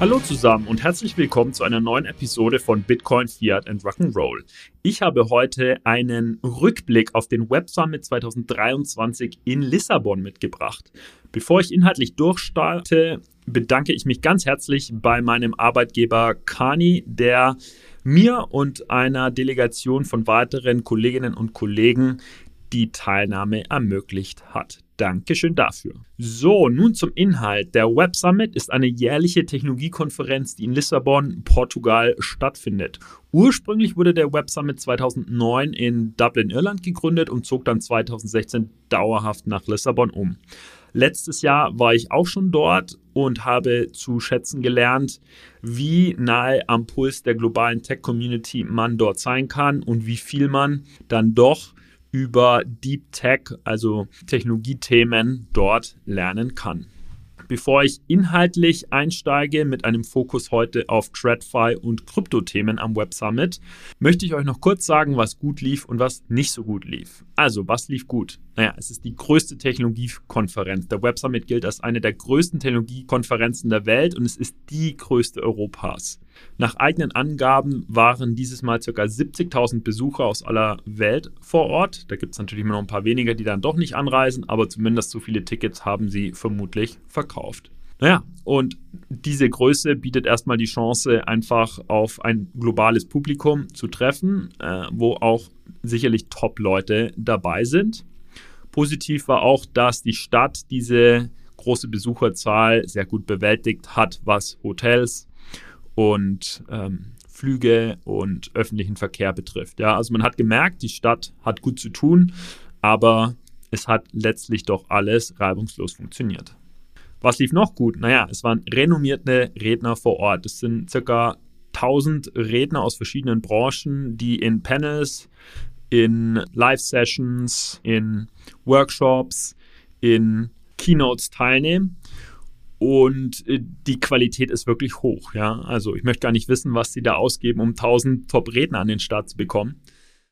Hallo zusammen und herzlich willkommen zu einer neuen Episode von Bitcoin, Fiat and Rock'n'Roll. Ich habe heute einen Rückblick auf den Web Summit 2023 in Lissabon mitgebracht. Bevor ich inhaltlich durchstarte, bedanke ich mich ganz herzlich bei meinem Arbeitgeber Kani, der mir und einer Delegation von weiteren Kolleginnen und Kollegen die Teilnahme ermöglicht hat. Dankeschön dafür. So, nun zum Inhalt. Der Web Summit ist eine jährliche Technologiekonferenz, die in Lissabon, Portugal stattfindet. Ursprünglich wurde der Web Summit 2009 in Dublin, Irland gegründet und zog dann 2016 dauerhaft nach Lissabon um. Letztes Jahr war ich auch schon dort und habe zu schätzen gelernt, wie nahe am Puls der globalen Tech-Community man dort sein kann und wie viel man dann doch über Deep Tech, also Technologiethemen, dort lernen kann. Bevor ich inhaltlich einsteige mit einem Fokus heute auf TradFi und Kryptothemen am Web Summit, möchte ich euch noch kurz sagen, was gut lief und was nicht so gut lief. Also, was lief gut? Naja, es ist die größte Technologiekonferenz. Der Web Summit gilt als eine der größten Technologiekonferenzen der Welt und es ist die größte Europas. Nach eigenen Angaben waren dieses Mal ca. 70.000 Besucher aus aller Welt vor Ort. Da gibt es natürlich immer noch ein paar weniger, die dann doch nicht anreisen, aber zumindest so viele Tickets haben sie vermutlich verkauft. Naja, und diese Größe bietet erstmal die Chance, einfach auf ein globales Publikum zu treffen, äh, wo auch sicherlich Top-Leute dabei sind. Positiv war auch, dass die Stadt diese große Besucherzahl sehr gut bewältigt hat, was Hotels, und ähm, Flüge und öffentlichen Verkehr betrifft. Ja, also man hat gemerkt, die Stadt hat gut zu tun, aber es hat letztlich doch alles reibungslos funktioniert. Was lief noch gut? Naja, es waren renommierte Redner vor Ort. Es sind circa 1000 Redner aus verschiedenen Branchen, die in Panels, in Live-Sessions, in Workshops, in Keynotes teilnehmen. Und äh, die Qualität ist wirklich hoch. Ja? Also ich möchte gar nicht wissen, was sie da ausgeben, um 1000 Top-Redner an den Start zu bekommen.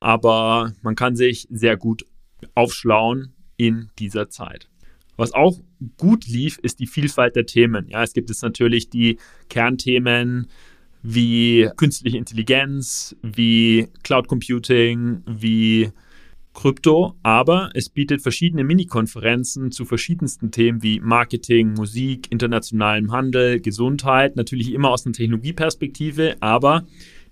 Aber man kann sich sehr gut aufschlauen in dieser Zeit. Was auch gut lief, ist die Vielfalt der Themen. Ja, es gibt jetzt natürlich die Kernthemen wie künstliche Intelligenz, wie Cloud Computing, wie Krypto, aber es bietet verschiedene Mini-Konferenzen zu verschiedensten Themen wie Marketing, Musik, internationalem Handel, Gesundheit, natürlich immer aus einer Technologieperspektive, aber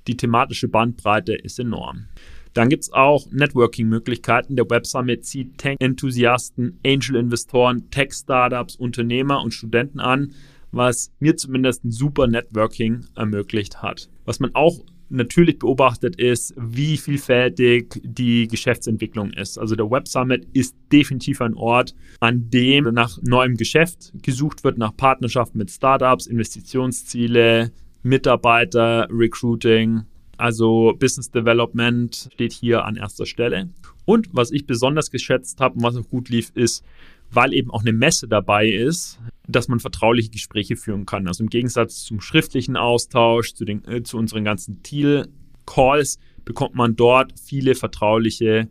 die thematische Bandbreite ist enorm. Dann gibt es auch Networking-Möglichkeiten. Der Web Summit zieht Tech-Enthusiasten, Angel-Investoren, Tech-Startups, Unternehmer und Studenten an, was mir zumindest ein super Networking ermöglicht hat. Was man auch natürlich beobachtet ist, wie vielfältig die Geschäftsentwicklung ist. Also der Web Summit ist definitiv ein Ort, an dem nach neuem Geschäft gesucht wird, nach Partnerschaften mit Startups, Investitionsziele, Mitarbeiter, Recruiting. Also Business Development steht hier an erster Stelle. Und was ich besonders geschätzt habe und was auch gut lief, ist, weil eben auch eine Messe dabei ist, dass man vertrauliche Gespräche führen kann. Also im Gegensatz zum schriftlichen Austausch, zu, den, äh, zu unseren ganzen Deal-Calls, bekommt man dort viele vertrauliche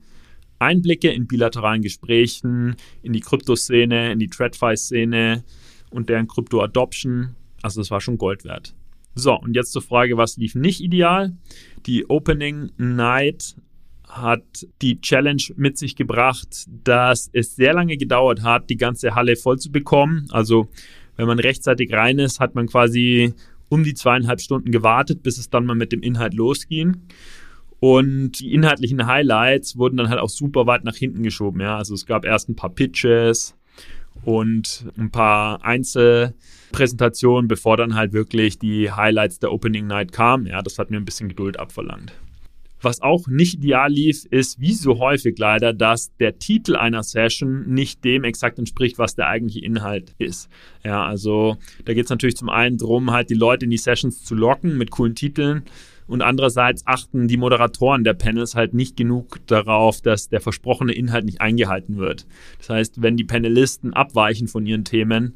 Einblicke in bilateralen Gesprächen, in die Kryptoszene, in die TradFi-Szene und deren Krypto-Adoption. Also das war schon Gold wert. So, und jetzt zur Frage, was lief nicht ideal? Die Opening Night hat die Challenge mit sich gebracht, dass es sehr lange gedauert hat, die ganze Halle voll zu bekommen. Also wenn man rechtzeitig rein ist, hat man quasi um die zweieinhalb Stunden gewartet, bis es dann mal mit dem Inhalt losging. Und die inhaltlichen Highlights wurden dann halt auch super weit nach hinten geschoben. Ja, also es gab erst ein paar Pitches und ein paar Einzelpräsentationen, bevor dann halt wirklich die Highlights der Opening Night kamen. Ja, das hat mir ein bisschen Geduld abverlangt. Was auch nicht ideal lief, ist wie so häufig leider, dass der Titel einer Session nicht dem exakt entspricht, was der eigentliche Inhalt ist. Ja, also da geht es natürlich zum einen darum, halt die Leute in die Sessions zu locken mit coolen Titeln. Und andererseits achten die Moderatoren der Panels halt nicht genug darauf, dass der versprochene Inhalt nicht eingehalten wird. Das heißt, wenn die Panelisten abweichen von ihren Themen,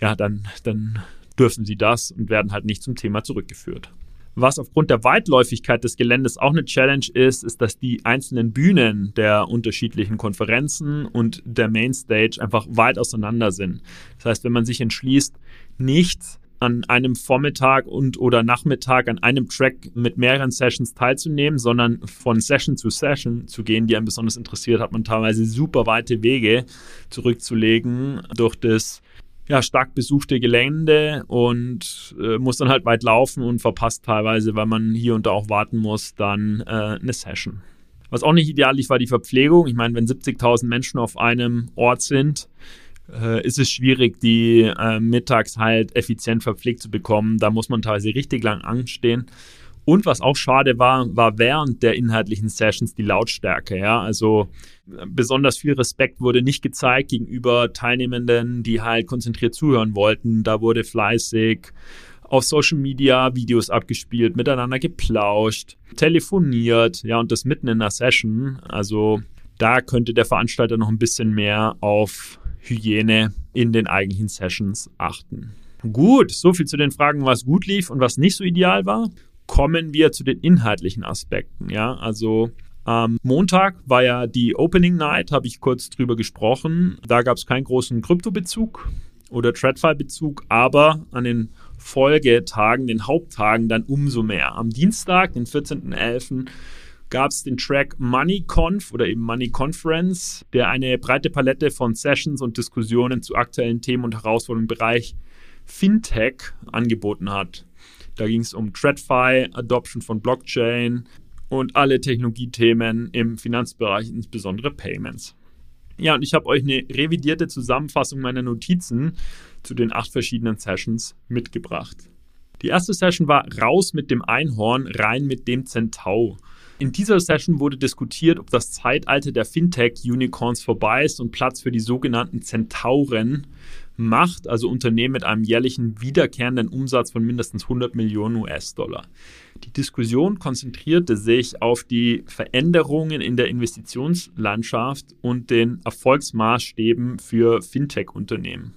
ja, dann, dann dürfen sie das und werden halt nicht zum Thema zurückgeführt. Was aufgrund der Weitläufigkeit des Geländes auch eine Challenge ist, ist, dass die einzelnen Bühnen der unterschiedlichen Konferenzen und der Mainstage einfach weit auseinander sind. Das heißt, wenn man sich entschließt, nicht an einem Vormittag und oder Nachmittag an einem Track mit mehreren Sessions teilzunehmen, sondern von Session zu Session zu gehen, die einen besonders interessiert, hat man teilweise super weite Wege zurückzulegen durch das ja, stark besuchte Gelände und äh, muss dann halt weit laufen und verpasst teilweise, weil man hier und da auch warten muss, dann äh, eine Session. Was auch nicht ideal lief, war die Verpflegung. Ich meine, wenn 70.000 Menschen auf einem Ort sind, äh, ist es schwierig, die äh, mittags halt effizient verpflegt zu bekommen. Da muss man teilweise richtig lang anstehen. Und was auch schade war, war während der inhaltlichen Sessions die Lautstärke. Ja? Also besonders viel Respekt wurde nicht gezeigt gegenüber Teilnehmenden, die halt konzentriert zuhören wollten. Da wurde fleißig auf Social Media Videos abgespielt, miteinander geplauscht, telefoniert, ja, und das mitten in einer Session. Also da könnte der Veranstalter noch ein bisschen mehr auf Hygiene in den eigentlichen Sessions achten. Gut, soviel zu den Fragen, was gut lief und was nicht so ideal war. Kommen wir zu den inhaltlichen Aspekten. Ja, also am Montag war ja die Opening Night, habe ich kurz drüber gesprochen. Da gab es keinen großen Kryptobezug oder TradFi-Bezug, aber an den Folgetagen, den Haupttagen dann umso mehr. Am Dienstag, den 14.11., gab es den Track MoneyConf oder eben Money Conference, der eine breite Palette von Sessions und Diskussionen zu aktuellen Themen und Herausforderungen im Bereich Fintech angeboten hat. Da ging es um TradFi, Adoption von Blockchain und alle Technologiethemen im Finanzbereich, insbesondere Payments. Ja, und ich habe euch eine revidierte Zusammenfassung meiner Notizen zu den acht verschiedenen Sessions mitgebracht. Die erste Session war Raus mit dem Einhorn, rein mit dem Zentau. In dieser Session wurde diskutiert, ob das Zeitalter der Fintech-Unicorns vorbei ist und Platz für die sogenannten Zentauren macht, also Unternehmen mit einem jährlichen wiederkehrenden Umsatz von mindestens 100 Millionen US-Dollar. Die Diskussion konzentrierte sich auf die Veränderungen in der Investitionslandschaft und den Erfolgsmaßstäben für Fintech-Unternehmen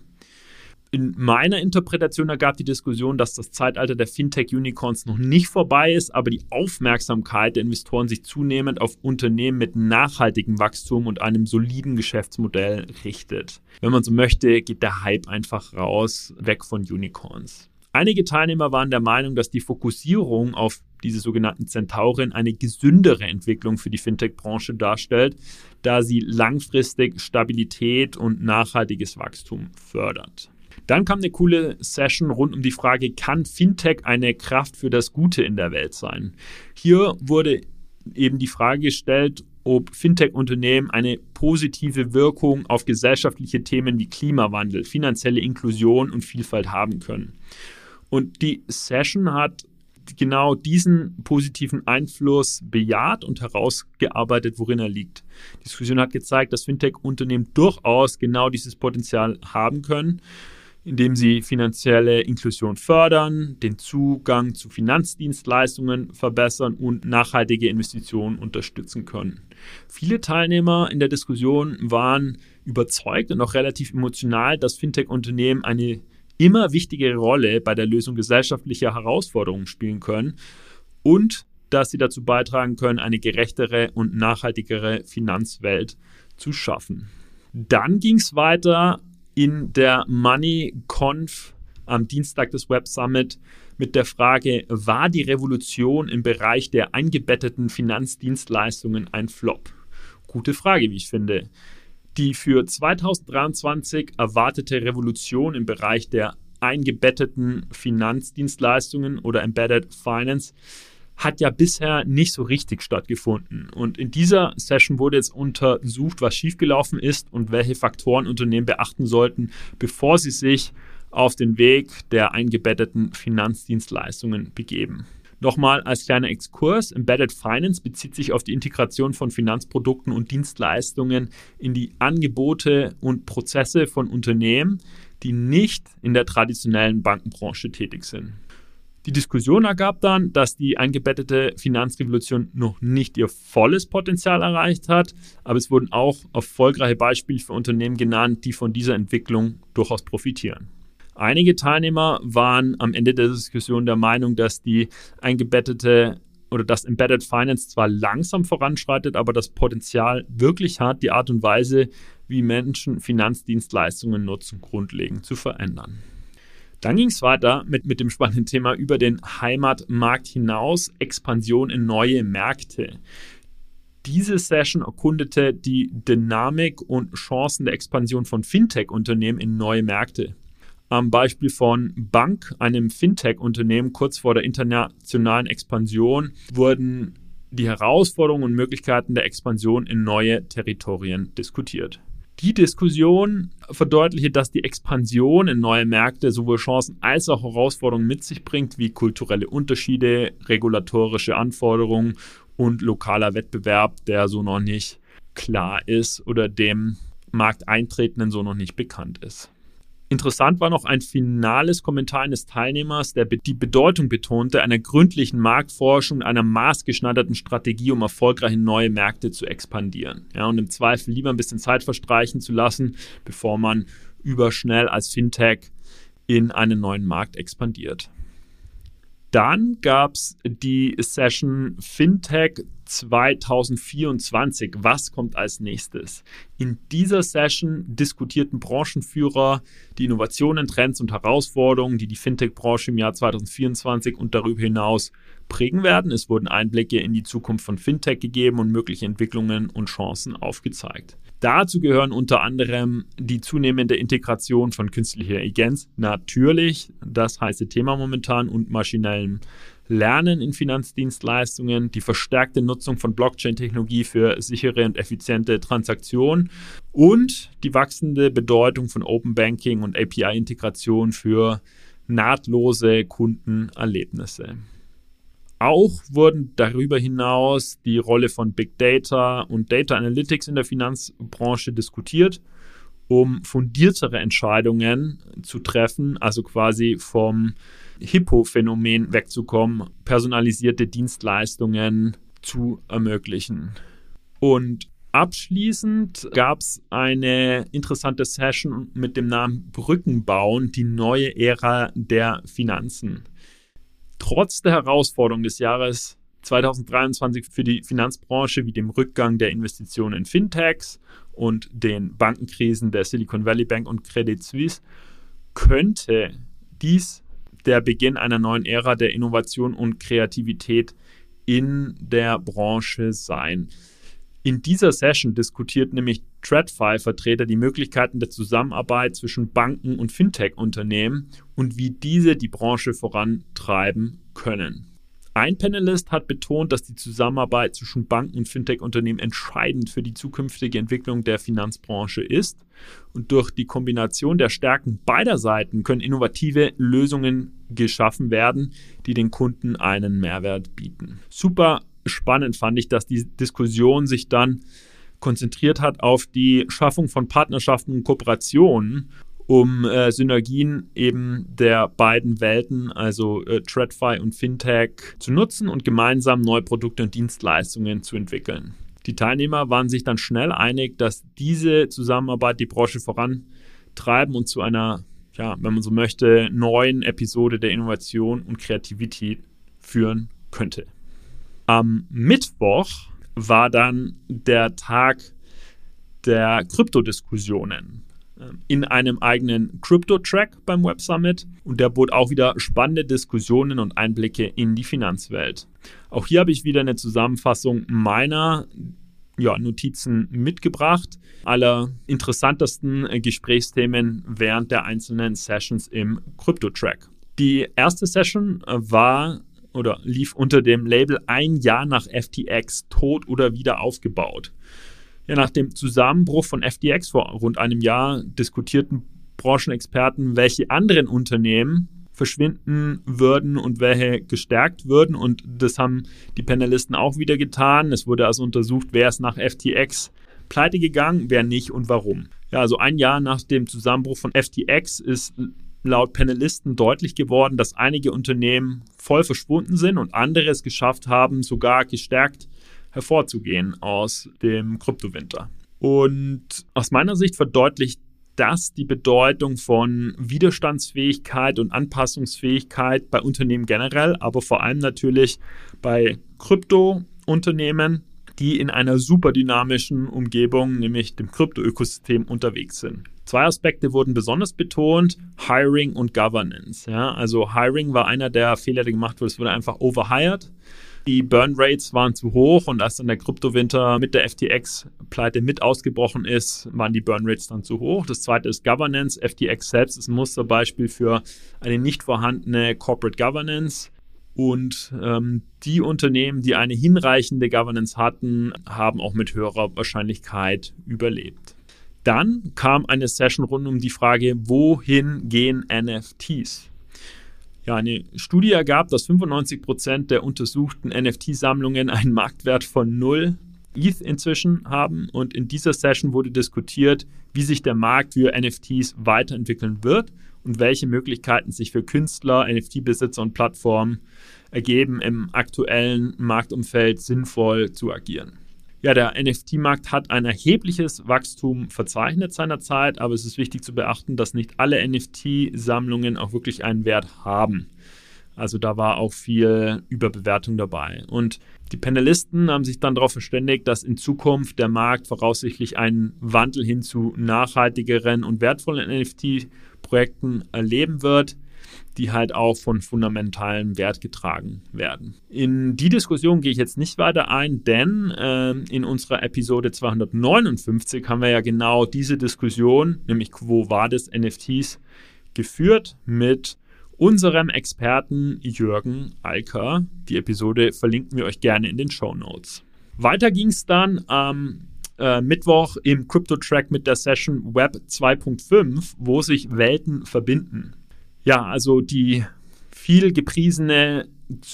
in meiner Interpretation ergab die Diskussion, dass das Zeitalter der Fintech-Unicorns noch nicht vorbei ist, aber die Aufmerksamkeit der Investoren sich zunehmend auf Unternehmen mit nachhaltigem Wachstum und einem soliden Geschäftsmodell richtet. Wenn man so möchte, geht der Hype einfach raus, weg von Unicorns. Einige Teilnehmer waren der Meinung, dass die Fokussierung auf diese sogenannten Zentauren eine gesündere Entwicklung für die Fintech-Branche darstellt, da sie langfristig Stabilität und nachhaltiges Wachstum fördert. Dann kam eine coole Session rund um die Frage, kann Fintech eine Kraft für das Gute in der Welt sein? Hier wurde eben die Frage gestellt, ob Fintech-Unternehmen eine positive Wirkung auf gesellschaftliche Themen wie Klimawandel, finanzielle Inklusion und Vielfalt haben können. Und die Session hat genau diesen positiven Einfluss bejaht und herausgearbeitet, worin er liegt. Die Diskussion hat gezeigt, dass Fintech-Unternehmen durchaus genau dieses Potenzial haben können indem sie finanzielle Inklusion fördern, den Zugang zu Finanzdienstleistungen verbessern und nachhaltige Investitionen unterstützen können. Viele Teilnehmer in der Diskussion waren überzeugt und auch relativ emotional, dass Fintech-Unternehmen eine immer wichtigere Rolle bei der Lösung gesellschaftlicher Herausforderungen spielen können und dass sie dazu beitragen können, eine gerechtere und nachhaltigere Finanzwelt zu schaffen. Dann ging es weiter in der MoneyConf am Dienstag des Web Summit mit der Frage, war die Revolution im Bereich der eingebetteten Finanzdienstleistungen ein Flop? Gute Frage, wie ich finde. Die für 2023 erwartete Revolution im Bereich der eingebetteten Finanzdienstleistungen oder Embedded Finance hat ja bisher nicht so richtig stattgefunden. Und in dieser Session wurde jetzt untersucht, was schiefgelaufen ist und welche Faktoren Unternehmen beachten sollten, bevor sie sich auf den Weg der eingebetteten Finanzdienstleistungen begeben. Nochmal als kleiner Exkurs, Embedded Finance bezieht sich auf die Integration von Finanzprodukten und Dienstleistungen in die Angebote und Prozesse von Unternehmen, die nicht in der traditionellen Bankenbranche tätig sind. Die Diskussion ergab dann, dass die eingebettete Finanzrevolution noch nicht ihr volles Potenzial erreicht hat, aber es wurden auch erfolgreiche Beispiele für Unternehmen genannt, die von dieser Entwicklung durchaus profitieren. Einige Teilnehmer waren am Ende der Diskussion der Meinung, dass die eingebettete oder das Embedded Finance zwar langsam voranschreitet, aber das Potenzial wirklich hat, die Art und Weise, wie Menschen Finanzdienstleistungen nutzen, grundlegend zu verändern. Dann ging es weiter mit, mit dem spannenden Thema über den Heimatmarkt hinaus, Expansion in neue Märkte. Diese Session erkundete die Dynamik und Chancen der Expansion von Fintech-Unternehmen in neue Märkte. Am Beispiel von Bank, einem Fintech-Unternehmen kurz vor der internationalen Expansion, wurden die Herausforderungen und Möglichkeiten der Expansion in neue Territorien diskutiert. Die Diskussion verdeutlicht, dass die Expansion in neue Märkte sowohl Chancen als auch Herausforderungen mit sich bringt, wie kulturelle Unterschiede, regulatorische Anforderungen und lokaler Wettbewerb, der so noch nicht klar ist oder dem Markteintretenden so noch nicht bekannt ist. Interessant war noch ein finales Kommentar eines Teilnehmers, der die Bedeutung betonte, einer gründlichen Marktforschung, einer maßgeschneiderten Strategie, um erfolgreich in neue Märkte zu expandieren. Ja, und im Zweifel lieber ein bisschen Zeit verstreichen zu lassen, bevor man überschnell als Fintech in einen neuen Markt expandiert. Dann gab es die Session Fintech 2024. Was kommt als nächstes? In dieser Session diskutierten Branchenführer die Innovationen, Trends und Herausforderungen, die die Fintech-Branche im Jahr 2024 und darüber hinaus prägen werden. Es wurden Einblicke in die Zukunft von Fintech gegeben und mögliche Entwicklungen und Chancen aufgezeigt. Dazu gehören unter anderem die zunehmende Integration von künstlicher Intelligenz, natürlich das heiße Thema momentan, und maschinellem Lernen in Finanzdienstleistungen, die verstärkte Nutzung von Blockchain-Technologie für sichere und effiziente Transaktionen und die wachsende Bedeutung von Open Banking und API-Integration für nahtlose Kundenerlebnisse. Auch wurden darüber hinaus die Rolle von Big Data und Data Analytics in der Finanzbranche diskutiert, um fundiertere Entscheidungen zu treffen, also quasi vom Hippo-Phänomen wegzukommen, personalisierte Dienstleistungen zu ermöglichen. Und abschließend gab es eine interessante Session mit dem Namen Brückenbauen, die neue Ära der Finanzen. Trotz der Herausforderung des Jahres 2023 für die Finanzbranche wie dem Rückgang der Investitionen in Fintechs und den Bankenkrisen der Silicon Valley Bank und Credit Suisse könnte dies der Beginn einer neuen Ära der Innovation und Kreativität in der Branche sein. In dieser Session diskutiert nämlich TradFi-Vertreter die Möglichkeiten der Zusammenarbeit zwischen Banken und Fintech-Unternehmen und wie diese die Branche vorantreiben können. Ein Panelist hat betont, dass die Zusammenarbeit zwischen Banken und Fintech-Unternehmen entscheidend für die zukünftige Entwicklung der Finanzbranche ist. Und durch die Kombination der Stärken beider Seiten können innovative Lösungen geschaffen werden, die den Kunden einen Mehrwert bieten. Super spannend fand ich, dass die Diskussion sich dann konzentriert hat auf die Schaffung von Partnerschaften und Kooperationen, um äh, Synergien eben der beiden Welten, also äh, TradFi und Fintech, zu nutzen und gemeinsam neue Produkte und Dienstleistungen zu entwickeln. Die Teilnehmer waren sich dann schnell einig, dass diese Zusammenarbeit die Branche vorantreiben und zu einer, ja, wenn man so möchte, neuen Episode der Innovation und Kreativität führen könnte. Am Mittwoch war dann der Tag der Kryptodiskussionen ähm, in einem eigenen Crypto-Track beim Web Summit und der bot auch wieder spannende Diskussionen und Einblicke in die Finanzwelt. Auch hier habe ich wieder eine Zusammenfassung meiner ja, Notizen mitgebracht, aller interessantesten äh, Gesprächsthemen während der einzelnen Sessions im Crypto-Track. Die erste Session äh, war oder lief unter dem Label ein Jahr nach FTX tot oder wieder aufgebaut. Ja, nach dem Zusammenbruch von FTX vor rund einem Jahr diskutierten Branchenexperten, welche anderen Unternehmen verschwinden würden und welche gestärkt würden. Und das haben die Panelisten auch wieder getan. Es wurde also untersucht, wer ist nach FTX pleite gegangen, wer nicht und warum. Ja, also ein Jahr nach dem Zusammenbruch von FTX ist laut Panelisten deutlich geworden, dass einige Unternehmen voll verschwunden sind und andere es geschafft haben, sogar gestärkt hervorzugehen aus dem Kryptowinter. Und aus meiner Sicht verdeutlicht das die Bedeutung von Widerstandsfähigkeit und Anpassungsfähigkeit bei Unternehmen generell, aber vor allem natürlich bei Kryptounternehmen die in einer super dynamischen Umgebung, nämlich dem Krypto-Ökosystem, unterwegs sind. Zwei Aspekte wurden besonders betont, Hiring und Governance. Ja, also Hiring war einer der Fehler, der gemacht wurde. Es wurde einfach overhired. Die Burn Rates waren zu hoch und als dann der Kryptowinter mit der FTX-Pleite mit ausgebrochen ist, waren die Burn Rates dann zu hoch. Das zweite ist Governance. FTX selbst ist ein Musterbeispiel für eine nicht vorhandene Corporate Governance. Und ähm, die Unternehmen, die eine hinreichende Governance hatten, haben auch mit höherer Wahrscheinlichkeit überlebt. Dann kam eine Session rund um die Frage, wohin gehen NFTs? Ja, eine Studie ergab, dass 95 Prozent der untersuchten NFT-Sammlungen einen Marktwert von 0 ETH inzwischen haben. Und in dieser Session wurde diskutiert, wie sich der Markt für NFTs weiterentwickeln wird und welche Möglichkeiten sich für Künstler, NFT-Besitzer und Plattformen ergeben, im aktuellen Marktumfeld sinnvoll zu agieren. Ja, der NFT-Markt hat ein erhebliches Wachstum verzeichnet seinerzeit, aber es ist wichtig zu beachten, dass nicht alle NFT-Sammlungen auch wirklich einen Wert haben. Also da war auch viel Überbewertung dabei. Und die Panelisten haben sich dann darauf verständigt, dass in Zukunft der Markt voraussichtlich einen Wandel hin zu nachhaltigeren und wertvollen NFT-Projekten erleben wird die halt auch von fundamentalem Wert getragen werden. In die Diskussion gehe ich jetzt nicht weiter ein, denn äh, in unserer Episode 259 haben wir ja genau diese Diskussion, nämlich Quo Vadis NFTs, geführt mit unserem Experten Jürgen Alker. Die Episode verlinken wir euch gerne in den Show Notes. Weiter ging es dann am äh, Mittwoch im Crypto-Track mit der Session Web 2.5, wo sich Welten verbinden. Ja, also die viel gepriesene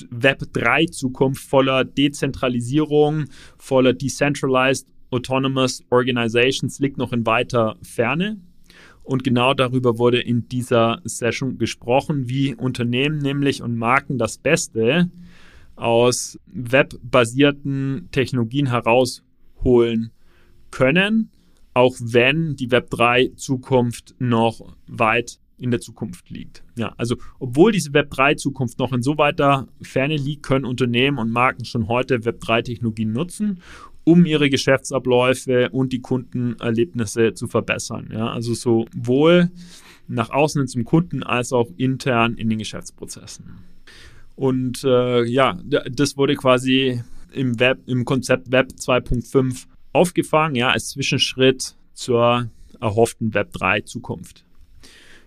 Web 3 Zukunft voller Dezentralisierung, voller Decentralized Autonomous Organizations liegt noch in weiter Ferne. Und genau darüber wurde in dieser Session gesprochen, wie Unternehmen nämlich und Marken das Beste aus webbasierten Technologien herausholen können, auch wenn die Web3 Zukunft noch weit in der Zukunft liegt. Ja, also obwohl diese Web3-Zukunft noch in so weiter Ferne liegt, können Unternehmen und Marken schon heute Web3-Technologien nutzen, um ihre Geschäftsabläufe und die Kundenerlebnisse zu verbessern. Ja, also sowohl nach außen zum Kunden als auch intern in den Geschäftsprozessen. Und äh, ja, das wurde quasi im Web, im Konzept Web 2.5 aufgefangen, ja, als Zwischenschritt zur erhofften Web 3 Zukunft.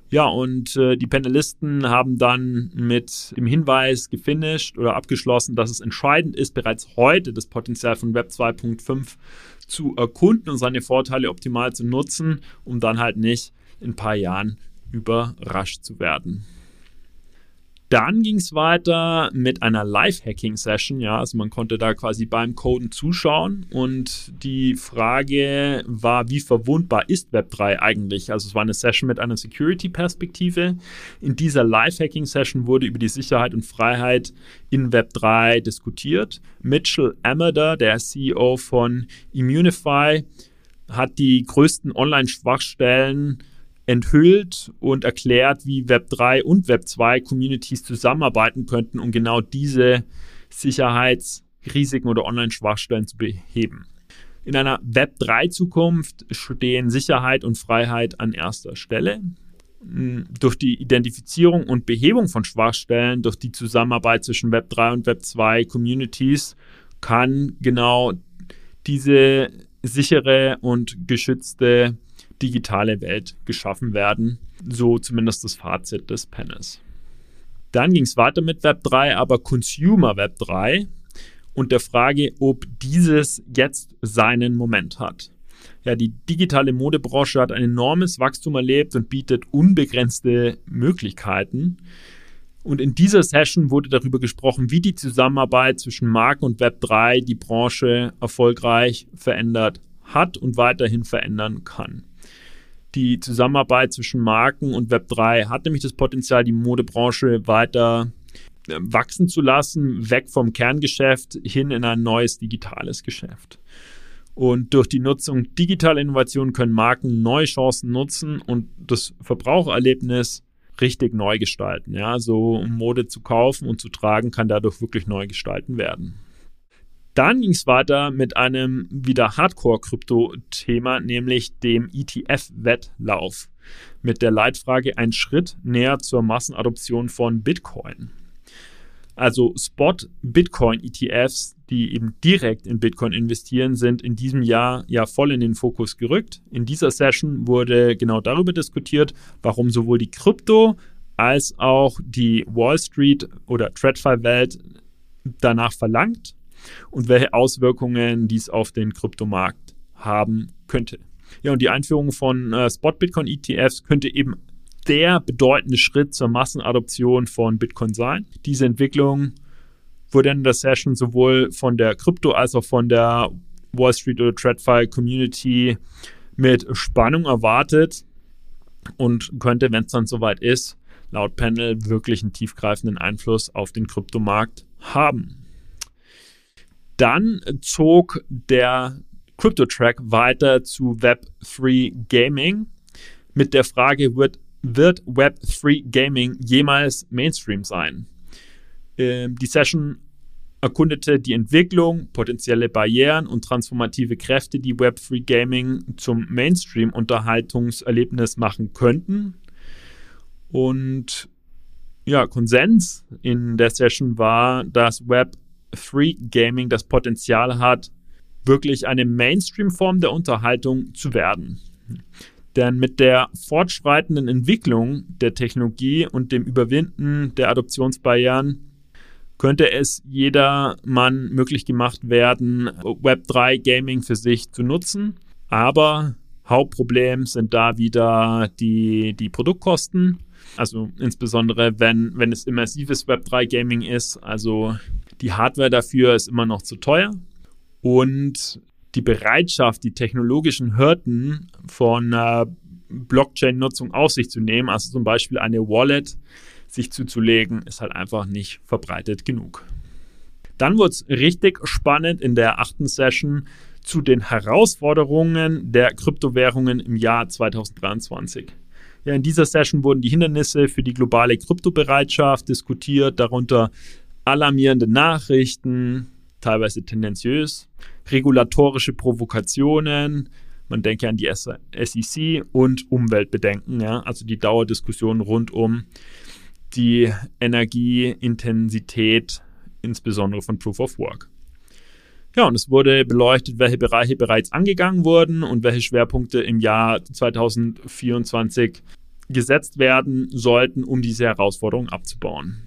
Ja, und äh, die Panelisten haben dann mit dem Hinweis gefinisht oder abgeschlossen, dass es entscheidend ist, bereits heute das Potenzial von Web 2.5 zu erkunden und seine Vorteile optimal zu nutzen, um dann halt nicht in ein paar Jahren überrascht zu werden. Dann ging es weiter mit einer Live-Hacking-Session. Ja, also man konnte da quasi beim Coden zuschauen. Und die Frage war, wie verwundbar ist Web3 eigentlich? Also es war eine Session mit einer Security-Perspektive. In dieser Live-Hacking-Session wurde über die Sicherheit und Freiheit in Web3 diskutiert. Mitchell Amader, der CEO von Immunify, hat die größten Online-Schwachstellen enthüllt und erklärt, wie Web 3 und Web 2 Communities zusammenarbeiten könnten, um genau diese Sicherheitsrisiken oder Online-Schwachstellen zu beheben. In einer Web 3 Zukunft stehen Sicherheit und Freiheit an erster Stelle. Hm, durch die Identifizierung und Behebung von Schwachstellen, durch die Zusammenarbeit zwischen Web 3 und Web 2 Communities kann genau diese sichere und geschützte digitale Welt geschaffen werden. So zumindest das Fazit des Panels. Dann ging es weiter mit Web 3, aber Consumer Web 3 und der Frage, ob dieses jetzt seinen Moment hat. Ja, die digitale Modebranche hat ein enormes Wachstum erlebt und bietet unbegrenzte Möglichkeiten. Und in dieser Session wurde darüber gesprochen, wie die Zusammenarbeit zwischen Marken und Web 3 die Branche erfolgreich verändert hat und weiterhin verändern kann die Zusammenarbeit zwischen Marken und Web3 hat nämlich das Potenzial, die Modebranche weiter äh, wachsen zu lassen, weg vom Kerngeschäft hin in ein neues digitales Geschäft. Und durch die Nutzung digitaler Innovationen können Marken neue Chancen nutzen und das Verbrauchererlebnis richtig neu gestalten. Ja, so Mode zu kaufen und zu tragen kann dadurch wirklich neu gestalten werden. Dann ging es weiter mit einem wieder Hardcore-Krypto-Thema, nämlich dem ETF-Wettlauf mit der Leitfrage ein Schritt näher zur Massenadoption von Bitcoin. Also Spot-Bitcoin-ETFs, die eben direkt in Bitcoin investieren, sind in diesem Jahr ja voll in den Fokus gerückt. In dieser Session wurde genau darüber diskutiert, warum sowohl die Krypto- als auch die Wall Street oder TradFi-Welt danach verlangt und welche Auswirkungen dies auf den Kryptomarkt haben könnte. Ja, und die Einführung von äh, Spot-Bitcoin-ETFs könnte eben der bedeutende Schritt zur Massenadoption von Bitcoin sein. Diese Entwicklung wurde in der Session sowohl von der Krypto- als auch von der Wall Street oder TradFi Community mit Spannung erwartet und könnte, wenn es dann soweit ist, laut Panel wirklich einen tiefgreifenden Einfluss auf den Kryptomarkt haben. Dann zog der Crypto-Track weiter zu Web3 Gaming mit der Frage, wird, wird Web3 Gaming jemals Mainstream sein? Ähm, die Session erkundete die Entwicklung, potenzielle Barrieren und transformative Kräfte, die Web3 Gaming zum Mainstream-Unterhaltungserlebnis machen könnten. Und ja, Konsens in der Session war, dass Web3 Gaming das Potenzial hat, wirklich eine Mainstream-Form der Unterhaltung zu werden. Denn mit der fortschreitenden Entwicklung der Technologie und dem Überwinden der Adoptionsbarrieren könnte es jedermann möglich gemacht werden, Web3 Gaming für sich zu nutzen. Aber Hauptproblem sind da wieder die, die Produktkosten. Also insbesondere, wenn, wenn es immersives Web3 Gaming ist. Also die Hardware dafür ist immer noch zu teuer und die Bereitschaft, die technologischen Hürden von äh, Blockchain-Nutzung auf sich zu nehmen, also zum Beispiel eine Wallet sich zuzulegen, ist halt einfach nicht verbreitet genug. Dann wurde es richtig spannend in der achten Session zu den Herausforderungen der Kryptowährungen im Jahr 2023. Ja, in dieser Session wurden die Hindernisse für die globale Kryptobereitschaft diskutiert, darunter alarmierende Nachrichten, teilweise tendenziös, regulatorische Provokationen, man denke an die SEC und Umweltbedenken, ja, also die Dauerdiskussion rund um die Energieintensität, insbesondere von Proof of Work. Ja, und es wurde beleuchtet, welche Bereiche bereits angegangen wurden und welche Schwerpunkte im Jahr 2024 gesetzt werden sollten, um diese Herausforderung abzubauen.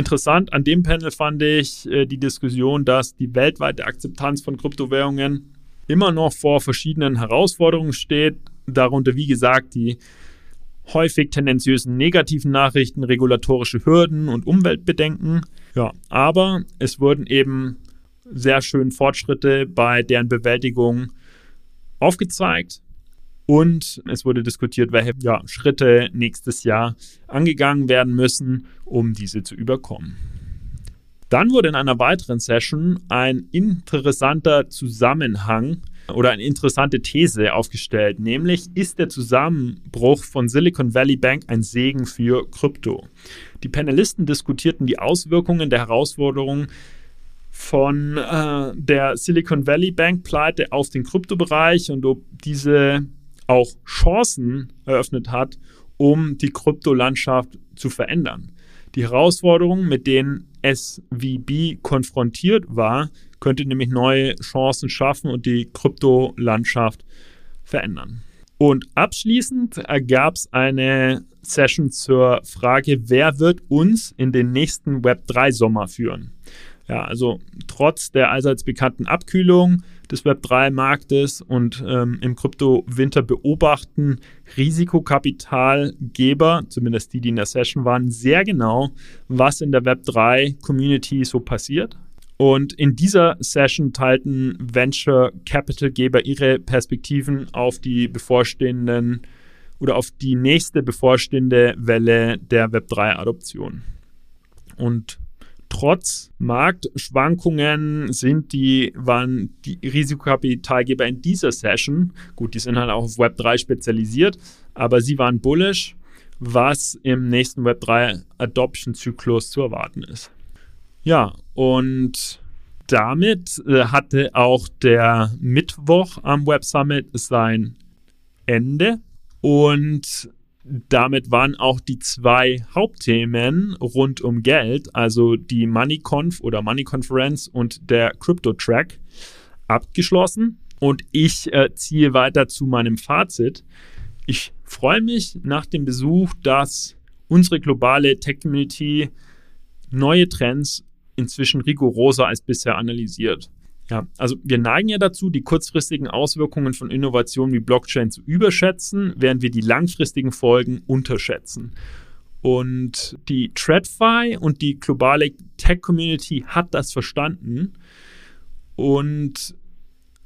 Interessant an dem Panel fand ich äh, die Diskussion, dass die weltweite Akzeptanz von Kryptowährungen immer noch vor verschiedenen Herausforderungen steht. Darunter, wie gesagt, die häufig tendenziösen negativen Nachrichten, regulatorische Hürden und Umweltbedenken. Ja, aber es wurden eben sehr schön Fortschritte bei deren Bewältigung aufgezeigt. Und es wurde diskutiert, welche ja, Schritte nächstes Jahr angegangen werden müssen, um diese zu überkommen. Dann wurde in einer weiteren Session ein interessanter Zusammenhang oder eine interessante These aufgestellt, nämlich ist der Zusammenbruch von Silicon Valley Bank ein Segen für Krypto. Die Panelisten diskutierten die Auswirkungen der Herausforderungen von äh, der Silicon Valley Bank Pleite auf den Kryptobereich und ob diese auch Chancen eröffnet hat, um die Kryptolandschaft zu verändern. Die Herausforderungen, mit denen SVB konfrontiert war, könnte nämlich neue Chancen schaffen und die Kryptolandschaft verändern. Und abschließend ergab es eine Session zur Frage, wer wird uns in den nächsten Web3-Sommer führen? Ja, also trotz der allseits bekannten Abkühlung des Web3-Marktes und ähm, im Krypto-Winter beobachten Risikokapitalgeber, zumindest die, die in der Session waren, sehr genau, was in der Web3-Community so passiert. Und in dieser Session teilten Venture Capital-Geber ihre Perspektiven auf die bevorstehenden oder auf die nächste bevorstehende Welle der Web3-Adoption. Und Trotz Marktschwankungen sind die, waren die Risikokapitalgeber in dieser Session, gut, die sind halt auch auf Web3 spezialisiert, aber sie waren bullish, was im nächsten Web3 Adoption Zyklus zu erwarten ist. Ja, und damit äh, hatte auch der Mittwoch am Web Summit sein Ende und damit waren auch die zwei Hauptthemen rund um Geld, also die MoneyConf oder Money Conference und der Crypto Track, abgeschlossen. Und ich äh, ziehe weiter zu meinem Fazit. Ich freue mich nach dem Besuch, dass unsere globale Tech-Community neue Trends inzwischen rigoroser als bisher analysiert. Ja, also wir neigen ja dazu, die kurzfristigen Auswirkungen von Innovationen wie Blockchain zu überschätzen, während wir die langfristigen Folgen unterschätzen. Und die TradFi und die globale Tech-Community hat das verstanden und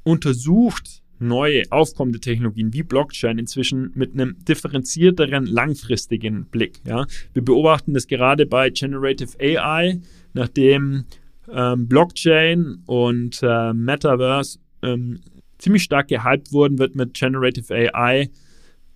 untersucht neue aufkommende Technologien wie Blockchain inzwischen mit einem differenzierteren, langfristigen Blick. Ja. Wir beobachten das gerade bei Generative AI, nachdem ähm, Blockchain und äh, Metaverse ähm, ziemlich stark gehypt wurden, wird mit Generative AI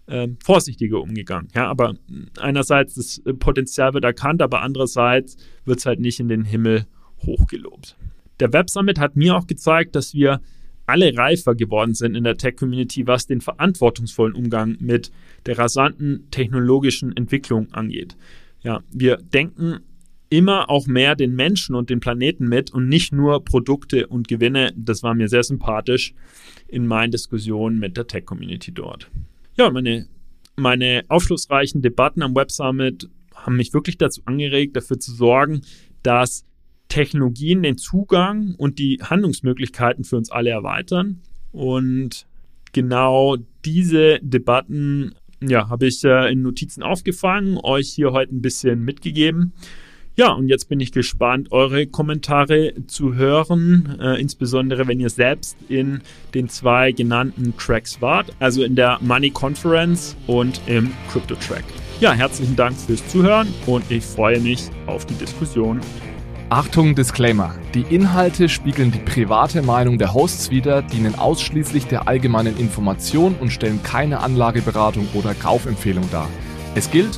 ähm, vorsichtiger umgegangen. Ja, aber einerseits das Potenzial wird erkannt, aber andererseits wird es halt nicht in den Himmel hochgelobt. Der Web Summit hat mir auch gezeigt, dass wir alle reifer geworden sind in der Tech-Community, was den verantwortungsvollen Umgang mit der rasanten technologischen Entwicklung angeht. Ja, wir denken immer auch mehr den Menschen und den Planeten mit und nicht nur Produkte und Gewinne. Das war mir sehr sympathisch in meinen Diskussionen mit der Tech-Community dort. Ja, meine, meine aufschlussreichen Debatten am Web Summit haben mich wirklich dazu angeregt, dafür zu sorgen, dass Technologien den Zugang und die Handlungsmöglichkeiten für uns alle erweitern. Und genau diese Debatten ja, habe ich äh, in Notizen aufgefangen, euch hier heute ein bisschen mitgegeben. Ja, und jetzt bin ich gespannt, eure Kommentare zu hören, äh, insbesondere wenn ihr selbst in den zwei genannten Tracks wart, also in der Money Conference und im Crypto Track. Ja, herzlichen Dank fürs Zuhören und ich freue mich auf die Diskussion. Achtung, Disclaimer. Die Inhalte spiegeln die private Meinung der Hosts wider, dienen ausschließlich der allgemeinen Information und stellen keine Anlageberatung oder Kaufempfehlung dar. Es gilt,